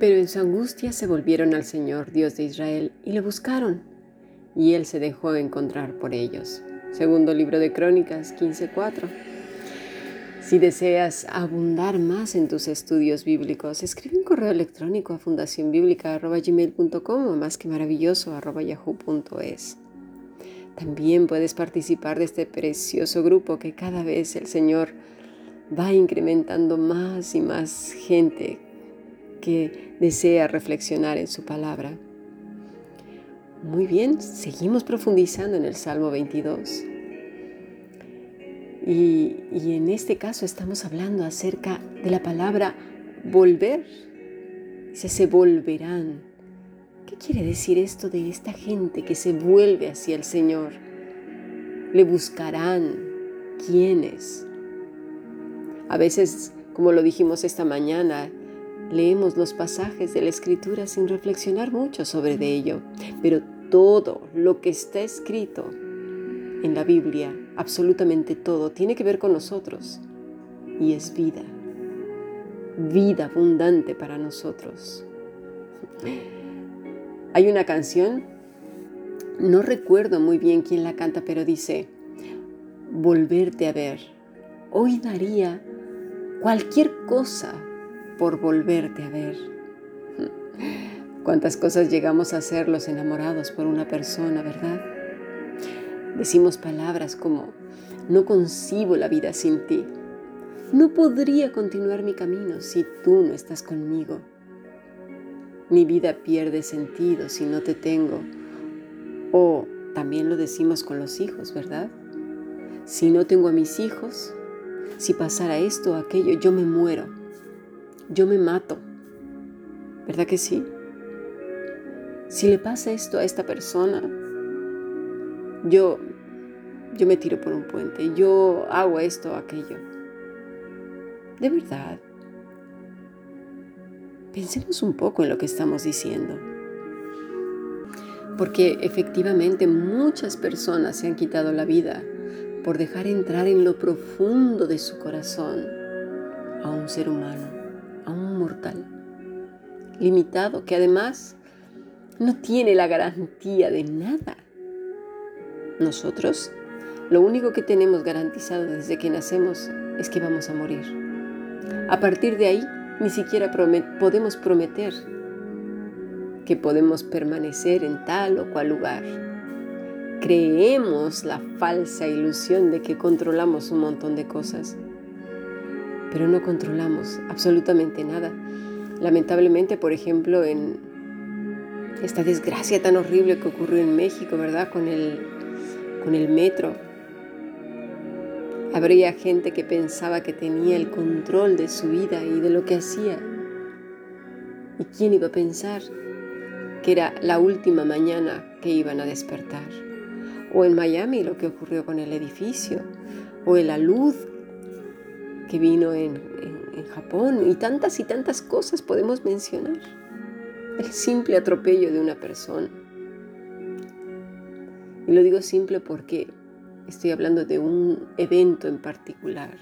Pero en su angustia se volvieron al Señor, Dios de Israel, y le buscaron, y él se dejó encontrar por ellos. Segundo libro de Crónicas 15:4. Si deseas abundar más en tus estudios bíblicos, escribe un correo electrónico a fundacionbiblica.gmail.com o más que maravilloso yahoo.es. También puedes participar de este precioso grupo que cada vez el Señor va incrementando más y más gente que desea reflexionar en su palabra. Muy bien, seguimos profundizando en el Salmo 22. Y, en este caso estamos hablando acerca de la palabra volver. Dice, se volverán. ¿Qué quiere decir esto de esta gente que se vuelve hacia el Señor? Le buscarán. ¿Quiénes? A veces, como lo dijimos esta mañana, leemos los pasajes de la Escritura sin reflexionar mucho sobre ello, pero todo lo que está escrito en la Biblia, absolutamente todo, tiene que ver con nosotros y es vida, vida abundante para nosotros. Hay una canción, no recuerdo muy bien quién la canta, pero dice, volverte a ver. Hoy daría cualquier cosa por volverte a ver. Cuántas cosas llegamos a ser los enamorados por una persona, ¿verdad? Decimos palabras como, no concibo la vida sin ti. No podría continuar mi camino si tú no estás conmigo. Mi vida pierde sentido si no te tengo. O también lo decimos con los hijos, ¿verdad? Si no tengo a mis hijos, si pasara esto o aquello, yo me muero. Yo me mato. ¿Verdad que sí? Si le pasa esto a esta persona, yo, yo me tiro por un puente, yo hago esto o aquello. De verdad, pensemos un poco en lo que estamos diciendo. Porque efectivamente muchas personas se han quitado la vida por dejar entrar en lo profundo de su corazón a un ser humano, limitado, que además no tiene la garantía de nada nosotros, lo único que tenemos garantizado desde que nacemos es que vamos a morir. A partir de ahí, ni siquiera podemos prometer que podemos permanecer en tal o cual lugar. Creemos la falsa ilusión de que controlamos un montón de cosas, pero no controlamos absolutamente nada. Lamentablemente, por ejemplo, en esta desgracia tan horrible que ocurrió en México, ¿verdad? Con el con el metro. Habría gente que pensaba que tenía el control de su vida y de lo que hacía. ¿Y quién iba a pensar que era la última mañana que iban a despertar? O en Miami lo que ocurrió con el edificio, o en la luz que vino en, en Japón, y tantas y tantas cosas podemos mencionar. El simple atropello de una persona y lo digo simple porque estoy hablando de un evento en particular.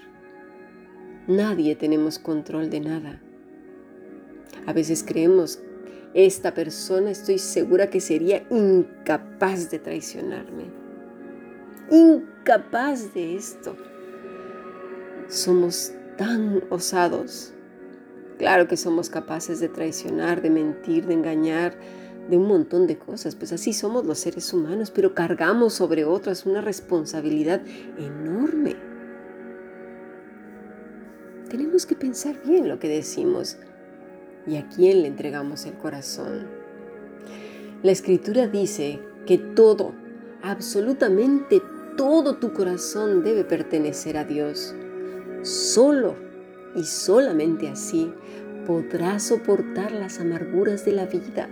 Nadie tenemos control de nada. A veces creemos, esta persona estoy segura que sería incapaz de traicionarme. Incapaz de esto. Somos tan osados. Claro que somos capaces de traicionar, de mentir, de engañar, de un montón de cosas, pues así somos los seres humanos, pero cargamos sobre otras una responsabilidad enorme. Tenemos que pensar bien lo que decimos y a quién le entregamos el corazón. La escritura dice que todo, absolutamente todo tu corazón debe pertenecer a Dios. Solo y solamente así podrás soportar las amarguras de la vida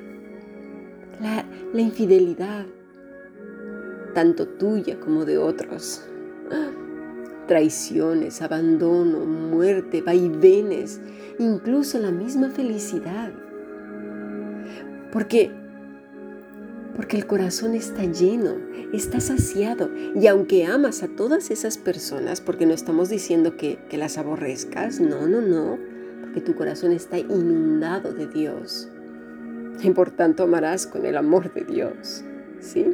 la, infidelidad, tanto tuya como de otros. Traiciones, abandono, muerte, vaivenes, incluso la misma felicidad. Porque, porque el corazón está lleno, está saciado. Y aunque amas a todas esas personas, porque no estamos diciendo que, las aborrezcas, no, no, no que tu corazón está inundado de Dios. Y por tanto amarás con el amor de Dios. ¿Sí?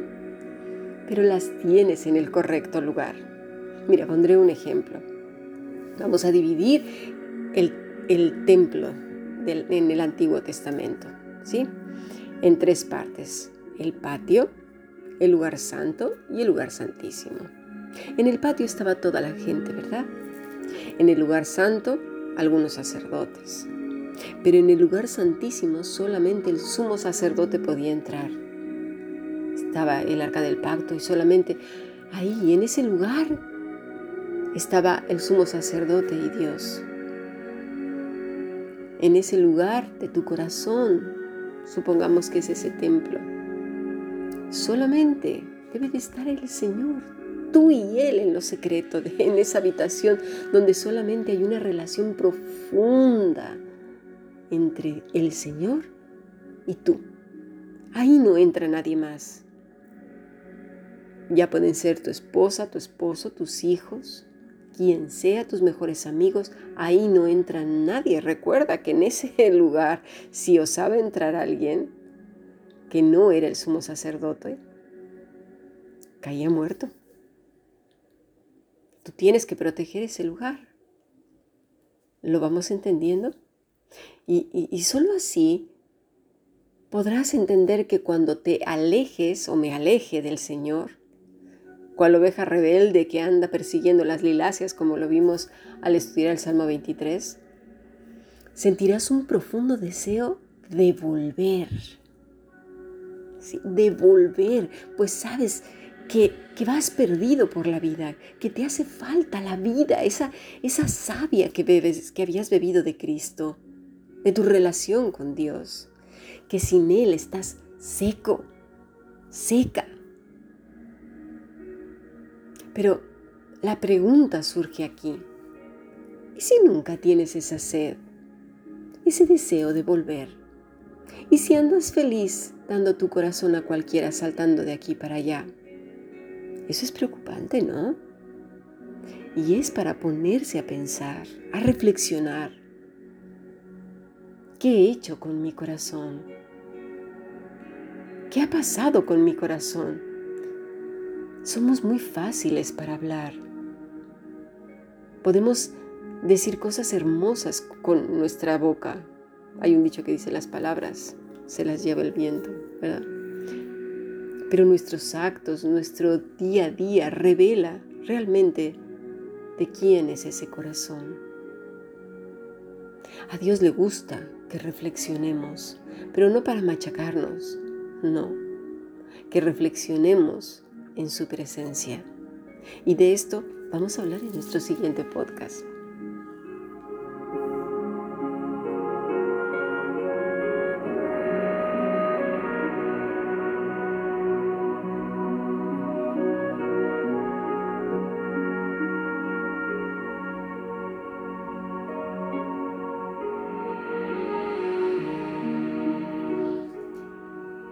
Pero las tienes en el correcto lugar. Mira, pondré un ejemplo. Vamos a dividir el, templo en el Antiguo Testamento, ¿sí? En tres partes. El patio, el lugar santo y el lugar santísimo. En el patio estaba toda la gente, ¿verdad? En el lugar santo, algunos sacerdotes. Pero en el lugar santísimo solamente el sumo sacerdote podía entrar. Estaba el arca del pacto y solamente ahí, en ese lugar, estaba el sumo sacerdote y Dios. En ese lugar de tu corazón, supongamos que es ese templo, solamente debe de estar el Señor, tú y Él en lo secreto, en esa habitación donde solamente hay una relación profunda entre el Señor y tú. Ahí no entra nadie más. Ya pueden ser tu esposa, tu esposo, tus hijos, quien sea tus mejores amigos, ahí no entra nadie. Recuerda que en ese lugar, si osaba entrar alguien que no era el sumo sacerdote, caía muerto. Tú tienes que proteger ese lugar. ¿Lo vamos entendiendo? Y, y, solo así podrás entender que cuando te alejes o me aleje del Señor, cual oveja rebelde que anda persiguiendo las liláceas, como lo vimos al estudiar el Salmo 23, sentirás un profundo deseo de volver. De volver, pues sabes que, que, vas perdido por la vida, que te hace falta la vida, esa, esa savia que bebes, que habías bebido de Cristo, de tu relación con Dios, que sin Él estás seco, seca. Pero la pregunta surge aquí. ¿Y si nunca tienes esa sed, ese deseo de volver? ¿Y si andas feliz dando tu corazón a cualquiera saltando de aquí para allá? Eso es preocupante, ¿no? Y es para ponerse a pensar, a reflexionar. ¿Qué he hecho con mi corazón? ¿Qué ha pasado con mi corazón? somos muy fáciles para hablar. Podemos decir cosas hermosas con nuestra boca. Hay un dicho que dice las palabras se las lleva el viento, ¿verdad? Pero nuestros actos, nuestro día a día revela realmente de quién es ese corazón. A Dios le gusta que reflexionemos, pero no para machacarnos, no, que reflexionemos en su presencia. Y de esto vamos a hablar en nuestro siguiente podcast.